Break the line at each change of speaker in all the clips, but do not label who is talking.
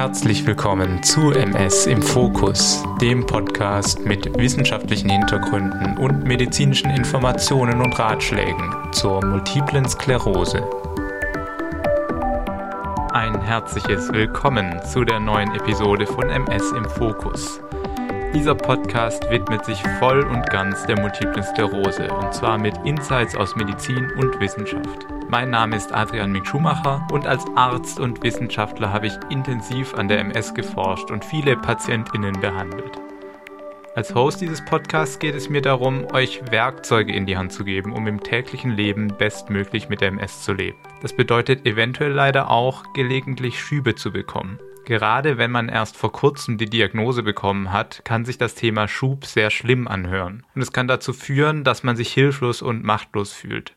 Herzlich willkommen zu MS im Fokus, dem Podcast mit wissenschaftlichen Hintergründen und medizinischen Informationen und Ratschlägen zur multiplen Sklerose. Ein herzliches Willkommen zu der neuen Episode von MS im Fokus. Dieser Podcast widmet sich voll und ganz der multiplen Sklerose und zwar mit Insights aus Medizin und Wissenschaft. Mein Name ist Adrian Mick Schumacher und als Arzt und Wissenschaftler habe ich intensiv an der MS geforscht und viele PatientInnen behandelt. Als Host dieses Podcasts geht es mir darum, euch Werkzeuge in die Hand zu geben, um im täglichen Leben bestmöglich mit der MS zu leben. Das bedeutet eventuell leider auch, gelegentlich Schübe zu bekommen. Gerade wenn man erst vor kurzem die Diagnose bekommen hat, kann sich das Thema Schub sehr schlimm anhören. Und es kann dazu führen, dass man sich hilflos und machtlos fühlt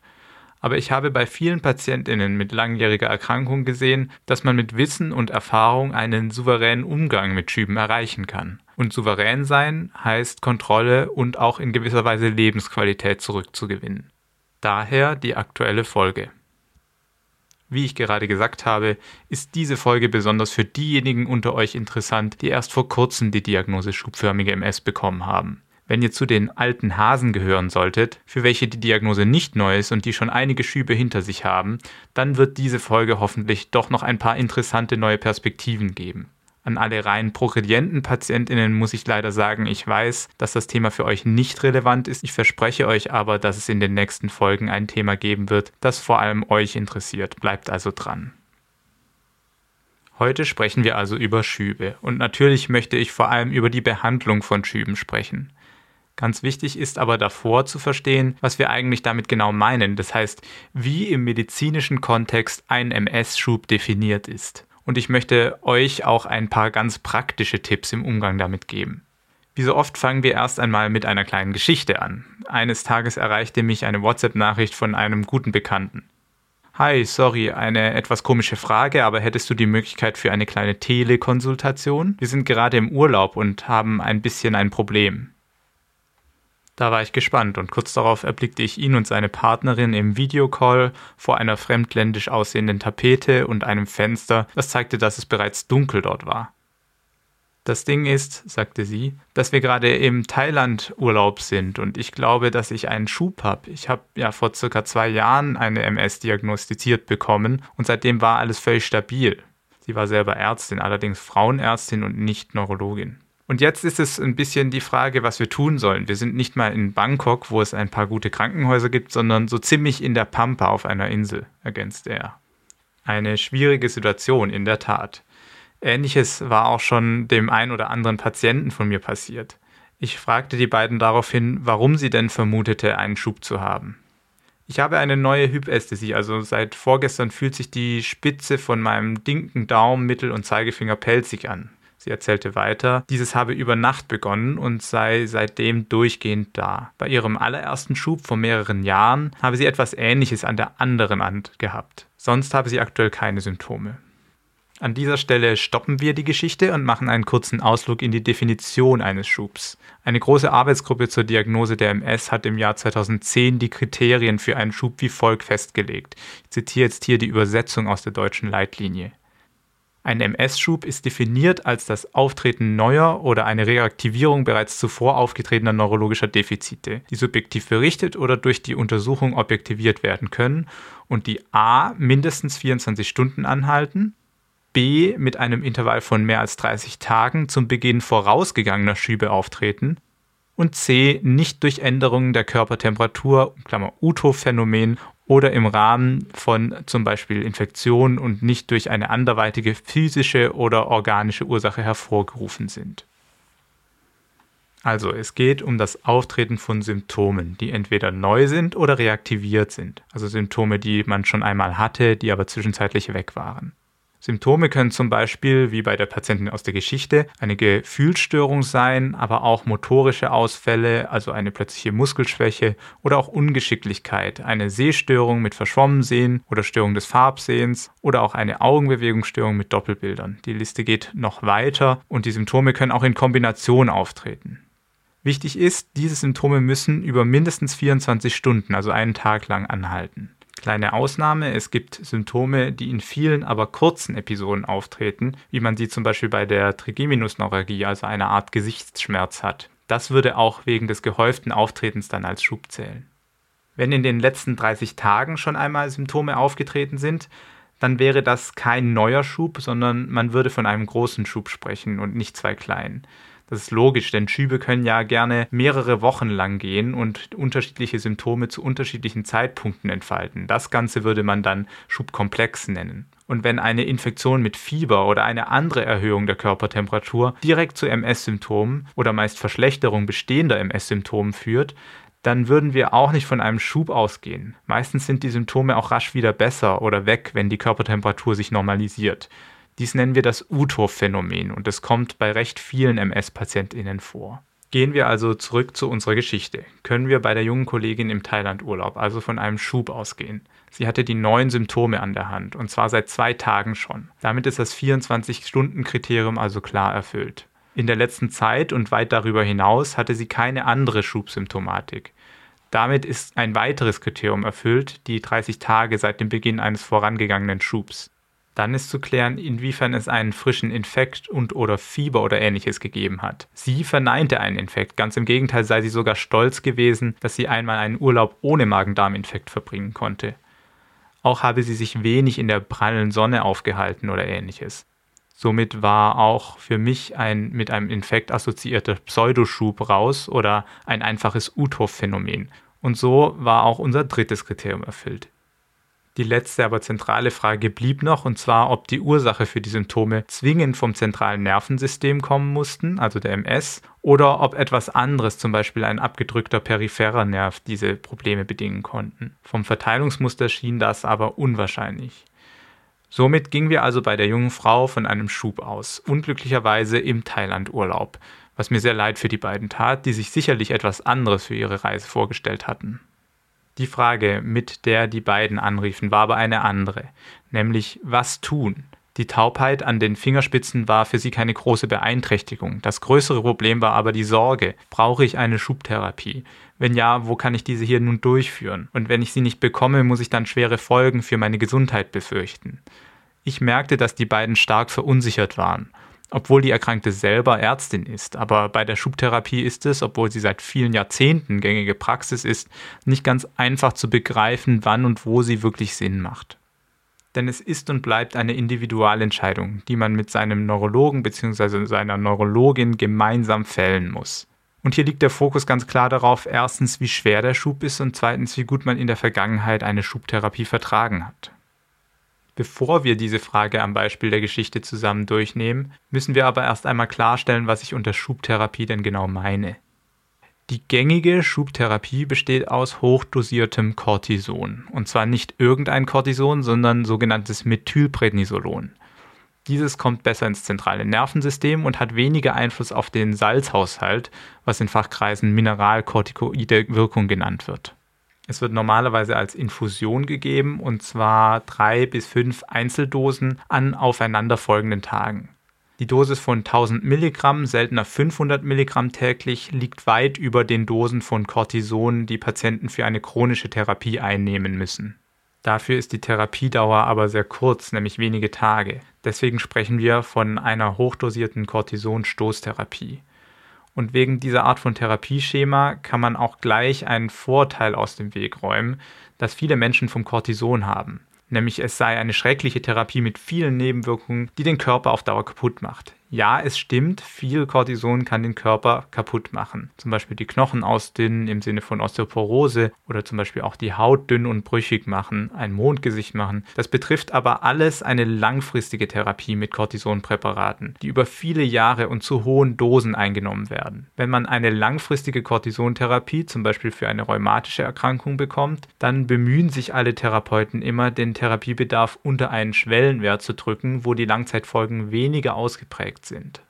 aber ich habe bei vielen Patientinnen mit langjähriger Erkrankung gesehen, dass man mit Wissen und Erfahrung einen souveränen Umgang mit Schüben erreichen kann. Und souverän sein heißt Kontrolle und auch in gewisser Weise Lebensqualität zurückzugewinnen. Daher die aktuelle Folge. Wie ich gerade gesagt habe, ist diese Folge besonders für diejenigen unter euch interessant, die erst vor kurzem die Diagnose schubförmige MS bekommen haben. Wenn ihr zu den alten Hasen gehören solltet, für welche die Diagnose nicht neu ist und die schon einige Schübe hinter sich haben, dann wird diese Folge hoffentlich doch noch ein paar interessante neue Perspektiven geben. An alle rein progredienten PatientInnen muss ich leider sagen, ich weiß, dass das Thema für euch nicht relevant ist. Ich verspreche euch aber, dass es in den nächsten Folgen ein Thema geben wird, das vor allem euch interessiert. Bleibt also dran. Heute sprechen wir also über Schübe und natürlich möchte ich vor allem über die Behandlung von Schüben sprechen. Ganz wichtig ist aber davor zu verstehen, was wir eigentlich damit genau meinen, das heißt, wie im medizinischen Kontext ein MS-Schub definiert ist. Und ich möchte euch auch ein paar ganz praktische Tipps im Umgang damit geben. Wie so oft fangen wir erst einmal mit einer kleinen Geschichte an. Eines Tages erreichte mich eine WhatsApp-Nachricht von einem guten Bekannten. Hi, sorry, eine etwas komische Frage, aber hättest du die Möglichkeit für eine kleine Telekonsultation? Wir sind gerade im Urlaub und haben ein bisschen ein Problem. Da war ich gespannt und kurz darauf erblickte ich ihn und seine Partnerin im Videocall vor einer fremdländisch aussehenden Tapete und einem Fenster, das zeigte, dass es bereits dunkel dort war. Das Ding ist, sagte sie, dass wir gerade im Thailand-Urlaub sind und ich glaube, dass ich einen Schub habe. Ich habe ja vor circa zwei Jahren eine MS diagnostiziert bekommen und seitdem war alles völlig stabil. Sie war selber Ärztin, allerdings Frauenärztin und nicht Neurologin. Und jetzt ist es ein bisschen die Frage, was wir tun sollen. Wir sind nicht mal in Bangkok, wo es ein paar gute Krankenhäuser gibt, sondern so ziemlich in der Pampa auf einer Insel, ergänzte er. Eine schwierige Situation, in der Tat. Ähnliches war auch schon dem ein oder anderen Patienten von mir passiert. Ich fragte die beiden daraufhin, warum sie denn vermutete, einen Schub zu haben. Ich habe eine neue Hypästhesie, also seit vorgestern fühlt sich die Spitze von meinem linken Daumen, Mittel- und Zeigefinger pelzig an. Sie erzählte weiter, dieses habe über Nacht begonnen und sei seitdem durchgehend da. Bei ihrem allerersten Schub vor mehreren Jahren habe sie etwas Ähnliches an der anderen Hand gehabt. Sonst habe sie aktuell keine Symptome. An dieser Stelle stoppen wir die Geschichte und machen einen kurzen Ausflug in die Definition eines Schubs. Eine große Arbeitsgruppe zur Diagnose der MS hat im Jahr 2010 die Kriterien für einen Schub wie folgt festgelegt. Ich zitiere jetzt hier die Übersetzung aus der deutschen Leitlinie. Ein MS-Schub ist definiert als das Auftreten neuer oder eine Reaktivierung bereits zuvor aufgetretener neurologischer Defizite, die subjektiv berichtet oder durch die Untersuchung objektiviert werden können und die a. mindestens 24 Stunden anhalten, b. mit einem Intervall von mehr als 30 Tagen zum Beginn vorausgegangener Schübe auftreten und c. nicht durch Änderungen der Körpertemperatur (UTO-Phänomen) oder im Rahmen von zum Beispiel Infektionen und nicht durch eine anderweitige physische oder organische Ursache hervorgerufen sind. Also es geht um das Auftreten von Symptomen, die entweder neu sind oder reaktiviert sind, also Symptome, die man schon einmal hatte, die aber zwischenzeitlich weg waren. Symptome können zum Beispiel, wie bei der Patientin aus der Geschichte, eine Gefühlsstörung sein, aber auch motorische Ausfälle, also eine plötzliche Muskelschwäche oder auch Ungeschicklichkeit, eine Sehstörung mit Verschwommensehen oder Störung des Farbsehens oder auch eine Augenbewegungsstörung mit Doppelbildern. Die Liste geht noch weiter und die Symptome können auch in Kombination auftreten. Wichtig ist, diese Symptome müssen über mindestens 24 Stunden, also einen Tag lang, anhalten. Kleine Ausnahme, es gibt Symptome, die in vielen, aber kurzen Episoden auftreten, wie man sie zum Beispiel bei der Trigeminusneuralgie, also einer Art Gesichtsschmerz hat. Das würde auch wegen des gehäuften Auftretens dann als Schub zählen. Wenn in den letzten 30 Tagen schon einmal Symptome aufgetreten sind, dann wäre das kein neuer Schub, sondern man würde von einem großen Schub sprechen und nicht zwei kleinen. Das ist logisch, denn Schübe können ja gerne mehrere Wochen lang gehen und unterschiedliche Symptome zu unterschiedlichen Zeitpunkten entfalten. Das Ganze würde man dann Schubkomplex nennen. Und wenn eine Infektion mit Fieber oder eine andere Erhöhung der Körpertemperatur direkt zu MS-Symptomen oder meist Verschlechterung bestehender MS-Symptomen führt, dann würden wir auch nicht von einem Schub ausgehen. Meistens sind die Symptome auch rasch wieder besser oder weg, wenn die Körpertemperatur sich normalisiert. Dies nennen wir das UTO-Phänomen und es kommt bei recht vielen MS-PatientInnen vor. Gehen wir also zurück zu unserer Geschichte. Können wir bei der jungen Kollegin im Thailand-Urlaub also von einem Schub ausgehen? Sie hatte die neuen Symptome an der Hand und zwar seit zwei Tagen schon. Damit ist das 24-Stunden-Kriterium also klar erfüllt. In der letzten Zeit und weit darüber hinaus hatte sie keine andere Schubsymptomatik. Damit ist ein weiteres Kriterium erfüllt, die 30 Tage seit dem Beginn eines vorangegangenen Schubs. Dann ist zu klären, inwiefern es einen frischen Infekt und oder Fieber oder ähnliches gegeben hat. Sie verneinte einen Infekt, ganz im Gegenteil sei sie sogar stolz gewesen, dass sie einmal einen Urlaub ohne Magen-Darm-Infekt verbringen konnte. Auch habe sie sich wenig in der prallen Sonne aufgehalten oder ähnliches. Somit war auch für mich ein mit einem Infekt assoziierter Pseudoschub raus oder ein einfaches Uthoff-Phänomen. Und so war auch unser drittes Kriterium erfüllt. Die letzte, aber zentrale Frage blieb noch, und zwar, ob die Ursache für die Symptome zwingend vom zentralen Nervensystem kommen mussten, also der MS, oder ob etwas anderes, zum Beispiel ein abgedrückter peripherer Nerv, diese Probleme bedingen konnten. Vom Verteilungsmuster schien das aber unwahrscheinlich. Somit gingen wir also bei der jungen Frau von einem Schub aus, unglücklicherweise im Thailand-Urlaub, was mir sehr leid für die beiden tat, die sich sicherlich etwas anderes für ihre Reise vorgestellt hatten. Die Frage, mit der die beiden anriefen, war aber eine andere, nämlich was tun? Die Taubheit an den Fingerspitzen war für sie keine große Beeinträchtigung. Das größere Problem war aber die Sorge. Brauche ich eine Schubtherapie? Wenn ja, wo kann ich diese hier nun durchführen? Und wenn ich sie nicht bekomme, muss ich dann schwere Folgen für meine Gesundheit befürchten. Ich merkte, dass die beiden stark verunsichert waren, obwohl die Erkrankte selber Ärztin ist. Aber bei der Schubtherapie ist es, obwohl sie seit vielen Jahrzehnten gängige Praxis ist, nicht ganz einfach zu begreifen, wann und wo sie wirklich Sinn macht. Denn es ist und bleibt eine Individualentscheidung, die man mit seinem Neurologen bzw. seiner Neurologin gemeinsam fällen muss. Und hier liegt der Fokus ganz klar darauf, erstens, wie schwer der Schub ist und zweitens, wie gut man in der Vergangenheit eine Schubtherapie vertragen hat. Bevor wir diese Frage am Beispiel der Geschichte zusammen durchnehmen, müssen wir aber erst einmal klarstellen, was ich unter Schubtherapie denn genau meine. Die gängige Schubtherapie besteht aus hochdosiertem Cortison. Und zwar nicht irgendein Cortison, sondern sogenanntes Methylprednisolon. Dieses kommt besser ins zentrale Nervensystem und hat weniger Einfluss auf den Salzhaushalt, was in Fachkreisen mineralkortikoide Wirkung genannt wird. Es wird normalerweise als Infusion gegeben und zwar drei bis fünf Einzeldosen an aufeinanderfolgenden Tagen. Die Dosis von 1000 Milligramm, seltener 500 Milligramm täglich, liegt weit über den Dosen von Cortison, die Patienten für eine chronische Therapie einnehmen müssen. Dafür ist die Therapiedauer aber sehr kurz, nämlich wenige Tage. Deswegen sprechen wir von einer hochdosierten Cortison-Stoßtherapie. Und wegen dieser Art von Therapieschema kann man auch gleich einen Vorteil aus dem Weg räumen, dass viele Menschen vom Cortison haben. Nämlich es sei eine schreckliche Therapie mit vielen Nebenwirkungen, die den Körper auf Dauer kaputt macht ja, es stimmt, viel Cortison kann den Körper kaputt machen. Zum Beispiel die Knochen ausdünnen im Sinne von Osteoporose oder zum Beispiel auch die Haut dünn und brüchig machen, ein Mondgesicht machen. Das betrifft aber alles eine langfristige Therapie mit Cortisonpräparaten, die über viele Jahre und zu hohen Dosen eingenommen werden. Wenn man eine langfristige Cortisontherapie, zum Beispiel für eine rheumatische Erkrankung bekommt, dann bemühen sich alle Therapeuten immer, den Therapiebedarf unter einen Schwellenwert zu drücken, wo die Langzeitfolgen weniger ausgeprägt sind.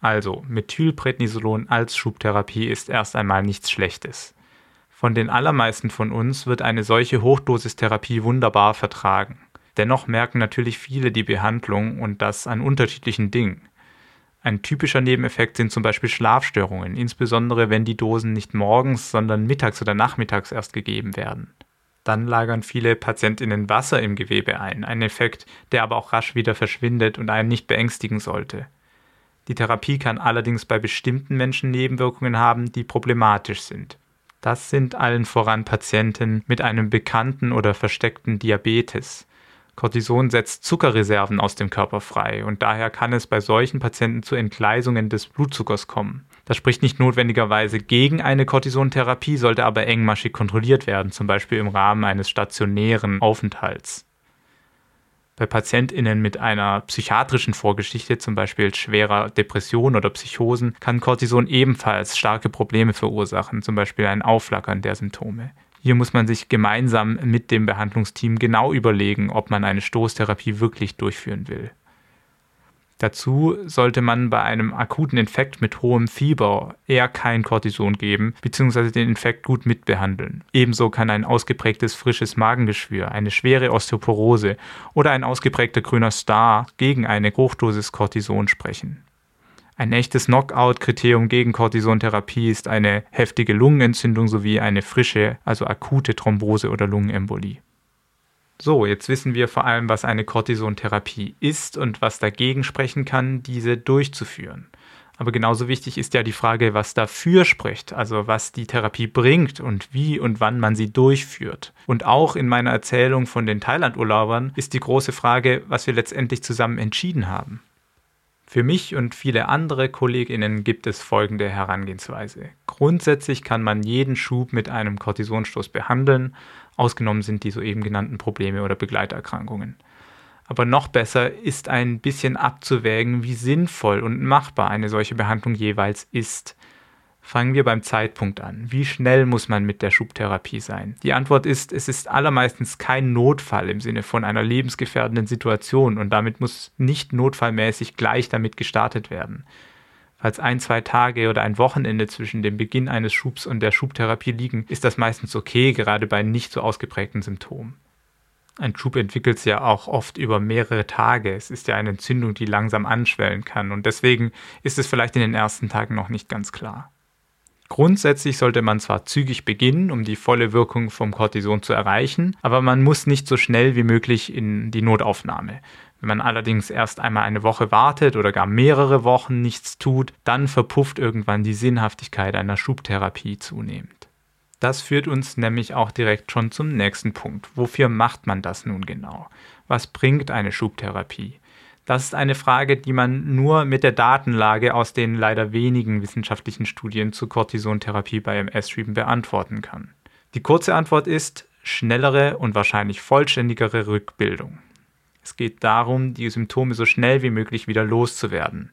Also, Methylprednisolon als Schubtherapie ist erst einmal nichts Schlechtes. Von den allermeisten von uns wird eine solche Hochdosistherapie wunderbar vertragen. Dennoch merken natürlich viele die Behandlung und das an unterschiedlichen Dingen. Ein typischer Nebeneffekt sind zum Beispiel Schlafstörungen, insbesondere wenn die Dosen nicht morgens, sondern mittags oder nachmittags erst gegeben werden. Dann lagern viele Patientinnen Wasser im Gewebe ein, ein Effekt, der aber auch rasch wieder verschwindet und einen nicht beängstigen sollte. Die Therapie kann allerdings bei bestimmten Menschen Nebenwirkungen haben, die problematisch sind. Das sind allen voran Patienten mit einem bekannten oder versteckten Diabetes. Cortison setzt Zuckerreserven aus dem Körper frei und daher kann es bei solchen Patienten zu Entgleisungen des Blutzuckers kommen. Das spricht nicht notwendigerweise gegen eine Cortisontherapie, sollte aber engmaschig kontrolliert werden, zum Beispiel im Rahmen eines stationären Aufenthalts. Bei PatientInnen mit einer psychiatrischen Vorgeschichte, zum Beispiel schwerer Depression oder Psychosen, kann Cortison ebenfalls starke Probleme verursachen, zum Beispiel ein Aufflackern der Symptome. Hier muss man sich gemeinsam mit dem Behandlungsteam genau überlegen, ob man eine Stoßtherapie wirklich durchführen will. Dazu sollte man bei einem akuten Infekt mit hohem Fieber eher kein Cortison geben bzw. den Infekt gut mitbehandeln. Ebenso kann ein ausgeprägtes frisches Magengeschwür, eine schwere Osteoporose oder ein ausgeprägter grüner Star gegen eine Hochdosis Cortison sprechen. Ein echtes Knockout-Kriterium gegen Cortisontherapie ist eine heftige Lungenentzündung sowie eine frische, also akute Thrombose oder Lungenembolie. So, jetzt wissen wir vor allem, was eine Cortisontherapie ist und was dagegen sprechen kann, diese durchzuführen. Aber genauso wichtig ist ja die Frage, was dafür spricht, also was die Therapie bringt und wie und wann man sie durchführt. Und auch in meiner Erzählung von den Thailand-Urlaubern ist die große Frage, was wir letztendlich zusammen entschieden haben. Für mich und viele andere Kolleginnen gibt es folgende Herangehensweise. Grundsätzlich kann man jeden Schub mit einem Cortisonstoß behandeln, ausgenommen sind die soeben genannten Probleme oder Begleiterkrankungen. Aber noch besser ist ein bisschen abzuwägen, wie sinnvoll und machbar eine solche Behandlung jeweils ist. Fangen wir beim Zeitpunkt an. Wie schnell muss man mit der Schubtherapie sein? Die Antwort ist, es ist allermeistens kein Notfall im Sinne von einer lebensgefährdenden Situation und damit muss nicht notfallmäßig gleich damit gestartet werden. Falls ein, zwei Tage oder ein Wochenende zwischen dem Beginn eines Schubs und der Schubtherapie liegen, ist das meistens okay, gerade bei nicht so ausgeprägten Symptomen. Ein Schub entwickelt sich ja auch oft über mehrere Tage. Es ist ja eine Entzündung, die langsam anschwellen kann und deswegen ist es vielleicht in den ersten Tagen noch nicht ganz klar. Grundsätzlich sollte man zwar zügig beginnen, um die volle Wirkung vom Cortison zu erreichen, aber man muss nicht so schnell wie möglich in die Notaufnahme. Wenn man allerdings erst einmal eine Woche wartet oder gar mehrere Wochen nichts tut, dann verpufft irgendwann die Sinnhaftigkeit einer Schubtherapie zunehmend. Das führt uns nämlich auch direkt schon zum nächsten Punkt. Wofür macht man das nun genau? Was bringt eine Schubtherapie? Das ist eine Frage, die man nur mit der Datenlage aus den leider wenigen wissenschaftlichen Studien zur Cortisontherapie bei MS-Schüben beantworten kann. Die kurze Antwort ist schnellere und wahrscheinlich vollständigere Rückbildung. Es geht darum, die Symptome so schnell wie möglich wieder loszuwerden.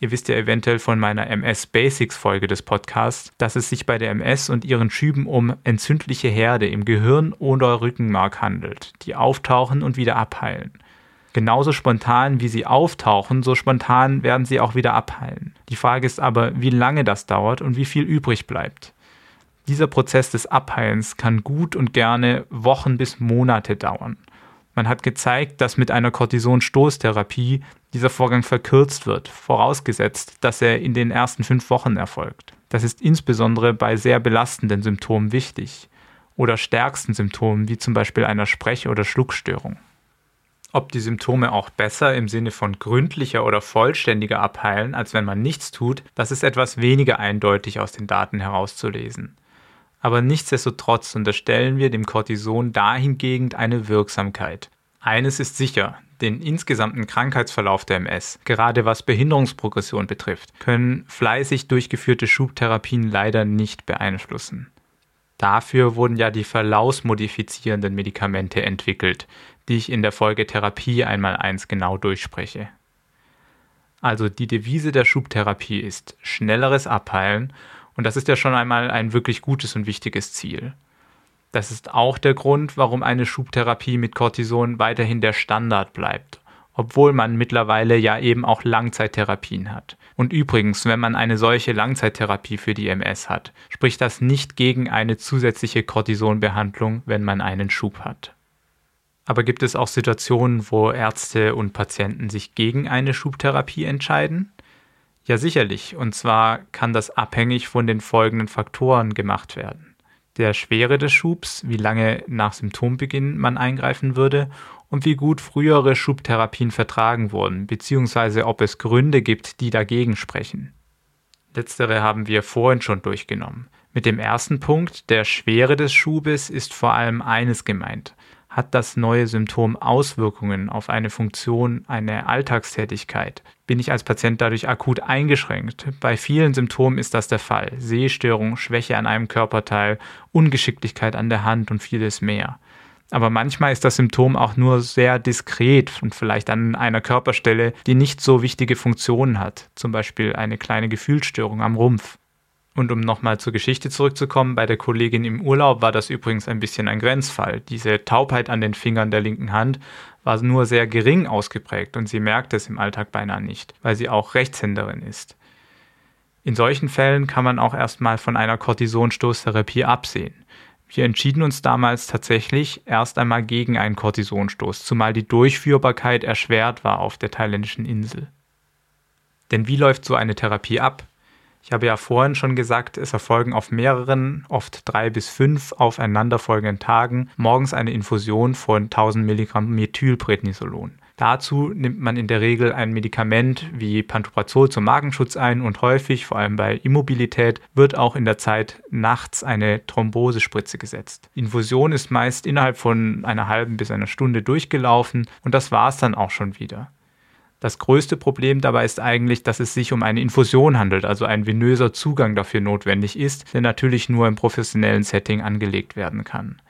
Ihr wisst ja eventuell von meiner MS Basics Folge des Podcasts, dass es sich bei der MS und ihren Schüben um entzündliche Herde im Gehirn oder Rückenmark handelt, die auftauchen und wieder abheilen. Genauso spontan wie sie auftauchen, so spontan werden sie auch wieder abheilen. Die Frage ist aber, wie lange das dauert und wie viel übrig bleibt. Dieser Prozess des Abheilens kann gut und gerne Wochen bis Monate dauern. Man hat gezeigt, dass mit einer Cortisonstoßtherapie dieser Vorgang verkürzt wird, vorausgesetzt, dass er in den ersten fünf Wochen erfolgt. Das ist insbesondere bei sehr belastenden Symptomen wichtig oder stärksten Symptomen wie zum Beispiel einer Sprech- oder Schluckstörung. Ob die Symptome auch besser im Sinne von gründlicher oder vollständiger abheilen, als wenn man nichts tut, das ist etwas weniger eindeutig aus den Daten herauszulesen. Aber nichtsdestotrotz unterstellen wir dem Cortison dahingegen eine Wirksamkeit. Eines ist sicher, den insgesamten Krankheitsverlauf der MS, gerade was Behinderungsprogression betrifft, können fleißig durchgeführte Schubtherapien leider nicht beeinflussen. Dafür wurden ja die verlaufsmodifizierenden Medikamente entwickelt, die ich in der Folge Therapie einmal eins genau durchspreche. Also die Devise der Schubtherapie ist schnelleres Abheilen und das ist ja schon einmal ein wirklich gutes und wichtiges Ziel. Das ist auch der Grund, warum eine Schubtherapie mit Cortison weiterhin der Standard bleibt, obwohl man mittlerweile ja eben auch Langzeittherapien hat. Und übrigens, wenn man eine solche Langzeittherapie für die MS hat, spricht das nicht gegen eine zusätzliche Cortisonbehandlung, wenn man einen Schub hat. Aber gibt es auch Situationen, wo Ärzte und Patienten sich gegen eine Schubtherapie entscheiden? Ja, sicherlich. Und zwar kann das abhängig von den folgenden Faktoren gemacht werden. der Schwere des Schubs, wie lange nach Symptombeginn man eingreifen würde und wie gut frühere Schubtherapien vertragen wurden, beziehungsweise ob es Gründe gibt, die dagegen sprechen. Letztere haben wir vorhin schon durchgenommen. Mit dem ersten Punkt, der Schwere des Schubes, ist vor allem eines gemeint. Hat das neue Symptom Auswirkungen auf eine Funktion, eine Alltagstätigkeit? Bin ich als Patient dadurch akut eingeschränkt? Bei vielen Symptomen ist das der Fall. Sehstörung, Schwäche an einem Körperteil, Ungeschicklichkeit an der Hand und vieles mehr. Aber manchmal ist das Symptom auch nur sehr diskret und vielleicht an einer Körperstelle, die nicht so wichtige Funktionen hat, zum Beispiel eine kleine Gefühlsstörung am Rumpf. Und um nochmal zur Geschichte zurückzukommen, bei der Kollegin im Urlaub war das übrigens ein bisschen ein Grenzfall. Diese Taubheit an den Fingern der linken Hand war nur sehr gering ausgeprägt und sie merkt es im Alltag beinahe nicht, weil sie auch Rechtshänderin ist. In solchen Fällen kann man auch erstmal von einer Kortisonstoßtherapie absehen. Wir entschieden uns damals tatsächlich erst einmal gegen einen Kortisonstoß, zumal die Durchführbarkeit erschwert war auf der thailändischen Insel. Denn wie läuft so eine Therapie ab? Ich habe ja vorhin schon gesagt, es erfolgen auf mehreren, oft drei bis fünf aufeinanderfolgenden Tagen morgens eine Infusion von 1000 Milligramm Methylprednisolon. Dazu nimmt man in der Regel ein Medikament wie Pantoprazol zum Magenschutz ein und häufig, vor allem bei Immobilität, wird auch in der Zeit nachts eine Thrombosespritze gesetzt. Infusion ist meist innerhalb von einer halben bis einer Stunde durchgelaufen und das war es dann auch schon wieder. Das größte Problem dabei ist eigentlich, dass es sich um eine Infusion handelt, also ein venöser Zugang dafür notwendig ist, der natürlich nur im professionellen Setting angelegt werden kann.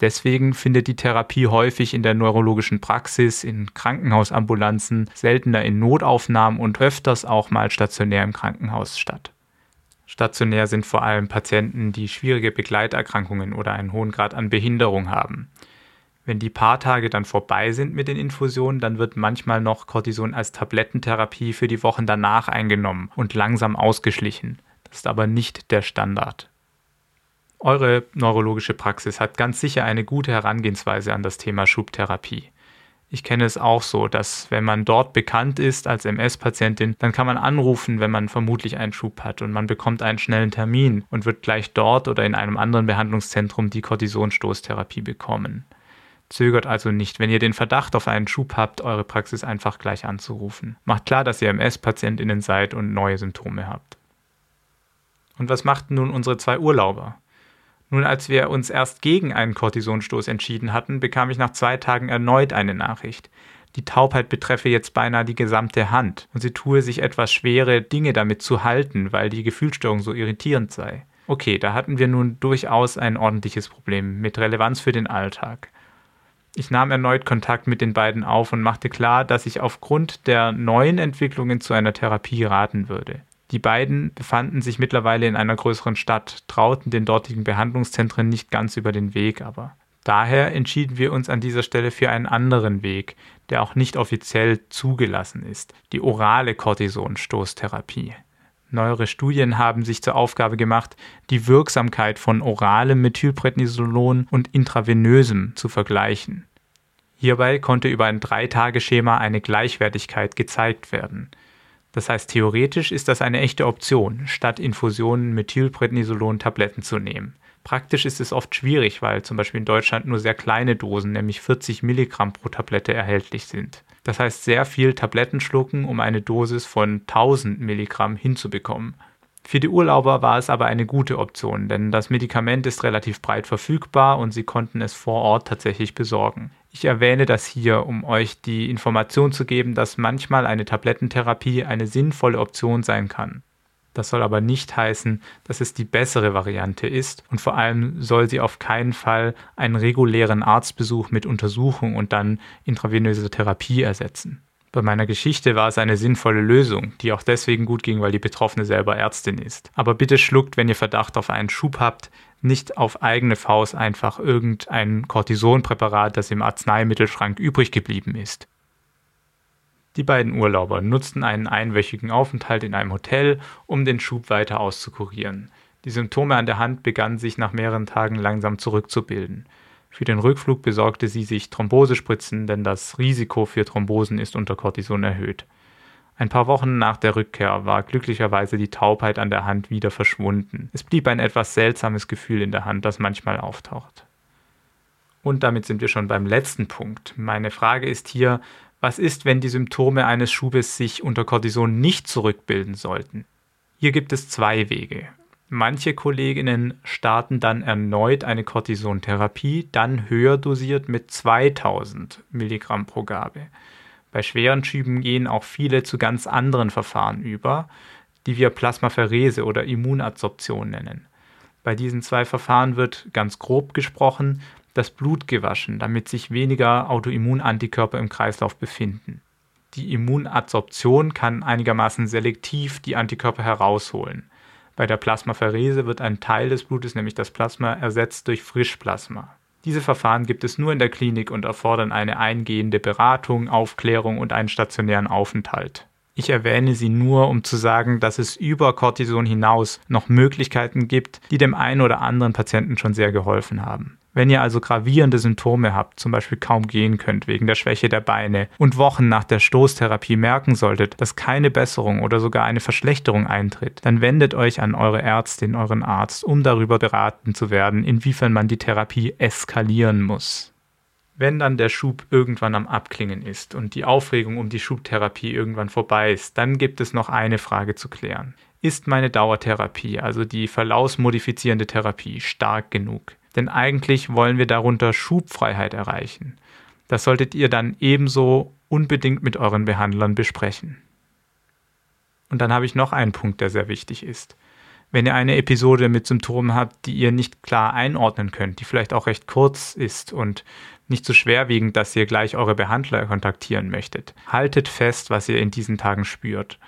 Deswegen findet die Therapie häufig in der neurologischen Praxis, in Krankenhausambulanzen, seltener in Notaufnahmen und öfters auch mal stationär im Krankenhaus statt. Stationär sind vor allem Patienten, die schwierige Begleiterkrankungen oder einen hohen Grad an Behinderung haben. Wenn die paar Tage dann vorbei sind mit den Infusionen, dann wird manchmal noch Cortison als Tablettentherapie für die Wochen danach eingenommen und langsam ausgeschlichen. Das ist aber nicht der Standard. Eure neurologische Praxis hat ganz sicher eine gute Herangehensweise an das Thema Schubtherapie. Ich kenne es auch so, dass wenn man dort bekannt ist als MS-Patientin, dann kann man anrufen, wenn man vermutlich einen Schub hat und man bekommt einen schnellen Termin und wird gleich dort oder in einem anderen Behandlungszentrum die Cortisonstoßtherapie bekommen. Zögert also nicht, wenn ihr den Verdacht auf einen Schub habt, eure Praxis einfach gleich anzurufen. Macht klar, dass ihr MS-PatientInnen seid und neue Symptome habt. Und was machten nun unsere zwei Urlauber? Nun, als wir uns erst gegen einen Kortisonstoß entschieden hatten, bekam ich nach zwei Tagen erneut eine Nachricht. Die Taubheit betreffe jetzt beinahe die gesamte Hand und sie tue sich etwas schwere Dinge damit zu halten, weil die Gefühlsstörung so irritierend sei. Okay, da hatten wir nun durchaus ein ordentliches Problem mit Relevanz für den Alltag. Ich nahm erneut Kontakt mit den beiden auf und machte klar, dass ich aufgrund der neuen Entwicklungen zu einer Therapie raten würde. Die beiden befanden sich mittlerweile in einer größeren Stadt, trauten den dortigen Behandlungszentren nicht ganz über den Weg, aber daher entschieden wir uns an dieser Stelle für einen anderen Weg, der auch nicht offiziell zugelassen ist, die orale Cortisonstoßtherapie. Neuere Studien haben sich zur Aufgabe gemacht, die Wirksamkeit von oralem Methylprednisolon und intravenösem zu vergleichen. Hierbei konnte über ein Drei-Tage-Schema eine Gleichwertigkeit gezeigt werden. Das heißt, theoretisch ist das eine echte Option, statt Infusionen Methylprednisolon-Tabletten zu nehmen. Praktisch ist es oft schwierig, weil zum Beispiel in Deutschland nur sehr kleine Dosen, nämlich 40 Milligramm pro Tablette, erhältlich sind. Das heißt, sehr viel Tabletten schlucken, um eine Dosis von 1000 Milligramm hinzubekommen. Für die Urlauber war es aber eine gute Option, denn das Medikament ist relativ breit verfügbar und sie konnten es vor Ort tatsächlich besorgen. Ich erwähne das hier, um euch die Information zu geben, dass manchmal eine Tablettentherapie eine sinnvolle Option sein kann. Das soll aber nicht heißen, dass es die bessere Variante ist und vor allem soll sie auf keinen Fall einen regulären Arztbesuch mit Untersuchung und dann intravenöser Therapie ersetzen. Bei meiner Geschichte war es eine sinnvolle Lösung, die auch deswegen gut ging, weil die Betroffene selber Ärztin ist. Aber bitte schluckt, wenn ihr Verdacht auf einen Schub habt, nicht auf eigene Faust einfach irgendein Cortisonpräparat, das im Arzneimittelschrank übrig geblieben ist. Die beiden Urlauber nutzten einen einwöchigen Aufenthalt in einem Hotel, um den Schub weiter auszukurieren. Die Symptome an der Hand begannen sich nach mehreren Tagen langsam zurückzubilden. Für den Rückflug besorgte sie sich Thrombosespritzen, denn das Risiko für Thrombosen ist unter Cortison erhöht. Ein paar Wochen nach der Rückkehr war glücklicherweise die Taubheit an der Hand wieder verschwunden. Es blieb ein etwas seltsames Gefühl in der Hand, das manchmal auftaucht. Und damit sind wir schon beim letzten Punkt. Meine Frage ist hier, was ist, wenn die Symptome eines Schubes sich unter Cortison nicht zurückbilden sollten? Hier gibt es zwei Wege. Manche Kolleginnen starten dann erneut eine Cortisontherapie, dann höher dosiert mit 2000 Milligramm pro Gabe. Bei schweren Schüben gehen auch viele zu ganz anderen Verfahren über, die wir Plasmapherese oder Immunadsorption nennen. Bei diesen zwei Verfahren wird ganz grob gesprochen das Blut gewaschen, damit sich weniger Autoimmunantikörper im Kreislauf befinden. Die Immunadsorption kann einigermaßen selektiv die Antikörper herausholen. Bei der Plasmapherese wird ein Teil des Blutes, nämlich das Plasma, ersetzt durch Frischplasma. Diese Verfahren gibt es nur in der Klinik und erfordern eine eingehende Beratung, Aufklärung und einen stationären Aufenthalt. Ich erwähne sie nur, um zu sagen, dass es über Cortison hinaus noch Möglichkeiten gibt, die dem einen oder anderen Patienten schon sehr geholfen haben. Wenn ihr also gravierende Symptome habt, zum Beispiel kaum gehen könnt wegen der Schwäche der Beine und Wochen nach der Stoßtherapie merken solltet, dass keine Besserung oder sogar eine Verschlechterung eintritt, dann wendet euch an eure Ärztin, euren Arzt, um darüber beraten zu werden, inwiefern man die Therapie eskalieren muss. Wenn dann der Schub irgendwann am Abklingen ist und die Aufregung um die Schubtherapie irgendwann vorbei ist, dann gibt es noch eine Frage zu klären. Ist meine Dauertherapie, also die verlaufsmodifizierende Therapie, stark genug? Denn eigentlich wollen wir darunter Schubfreiheit erreichen. Das solltet ihr dann ebenso unbedingt mit euren Behandlern besprechen. Und dann habe ich noch einen Punkt, der sehr wichtig ist. Wenn ihr eine Episode mit Symptomen habt, die ihr nicht klar einordnen könnt, die vielleicht auch recht kurz ist und nicht so schwerwiegend, dass ihr gleich eure Behandler kontaktieren möchtet, haltet fest, was ihr in diesen Tagen spürt.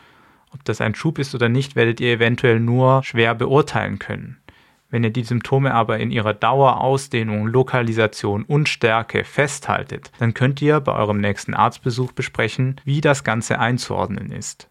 Ob das ein Schub ist oder nicht, werdet ihr eventuell nur schwer beurteilen können. Wenn ihr die Symptome aber in ihrer Dauer, Ausdehnung, Lokalisation und Stärke festhaltet, dann könnt ihr bei eurem nächsten Arztbesuch besprechen, wie das Ganze einzuordnen ist.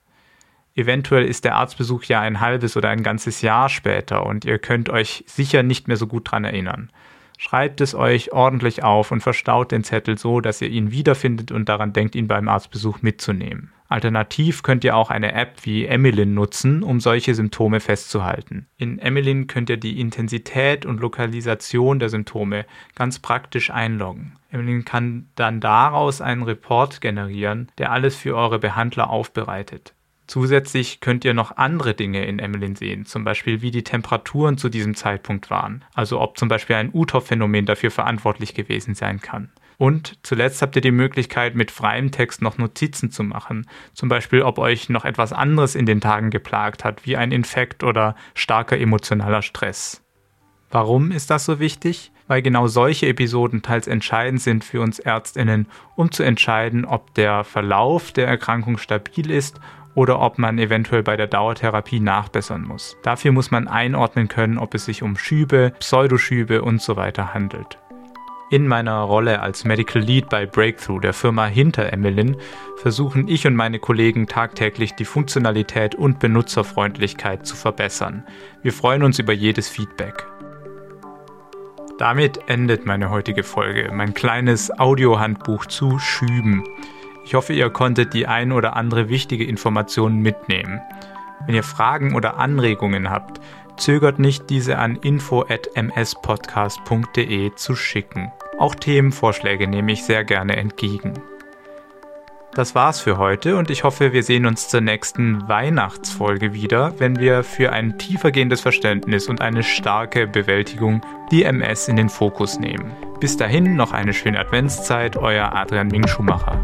Eventuell ist der Arztbesuch ja ein halbes oder ein ganzes Jahr später und ihr könnt euch sicher nicht mehr so gut dran erinnern. Schreibt es euch ordentlich auf und verstaut den Zettel so, dass ihr ihn wiederfindet und daran denkt, ihn beim Arztbesuch mitzunehmen. Alternativ könnt ihr auch eine App wie Emilin nutzen, um solche Symptome festzuhalten. In Emilin könnt ihr die Intensität und Lokalisation der Symptome ganz praktisch einloggen. Emilin kann dann daraus einen Report generieren, der alles für eure Behandler aufbereitet. Zusätzlich könnt ihr noch andere Dinge in Emmeline sehen, zum Beispiel wie die Temperaturen zu diesem Zeitpunkt waren, also ob zum Beispiel ein UTOF-Phänomen dafür verantwortlich gewesen sein kann. Und zuletzt habt ihr die Möglichkeit, mit freiem Text noch Notizen zu machen. Zum Beispiel, ob euch noch etwas anderes in den Tagen geplagt hat, wie ein Infekt oder starker emotionaler Stress. Warum ist das so wichtig? Weil genau solche Episoden teils entscheidend sind für uns Ärztinnen, um zu entscheiden, ob der Verlauf der Erkrankung stabil ist oder ob man eventuell bei der Dauertherapie nachbessern muss. Dafür muss man einordnen können, ob es sich um Schübe, Pseudoschübe und so weiter handelt. In meiner Rolle als Medical Lead bei Breakthrough, der Firma hinter Emmeline, versuchen ich und meine Kollegen tagtäglich die Funktionalität und Benutzerfreundlichkeit zu verbessern. Wir freuen uns über jedes Feedback. Damit endet meine heutige Folge, mein kleines Audiohandbuch zu Schüben. Ich hoffe, ihr konntet die ein oder andere wichtige Information mitnehmen. Wenn ihr Fragen oder Anregungen habt, zögert nicht, diese an info@mspodcast.de zu schicken. Auch Themenvorschläge nehme ich sehr gerne entgegen. Das war's für heute und ich hoffe, wir sehen uns zur nächsten Weihnachtsfolge wieder, wenn wir für ein tiefergehendes Verständnis und eine starke Bewältigung die MS in den Fokus nehmen. Bis dahin noch eine schöne Adventszeit, euer Adrian Ming Schumacher.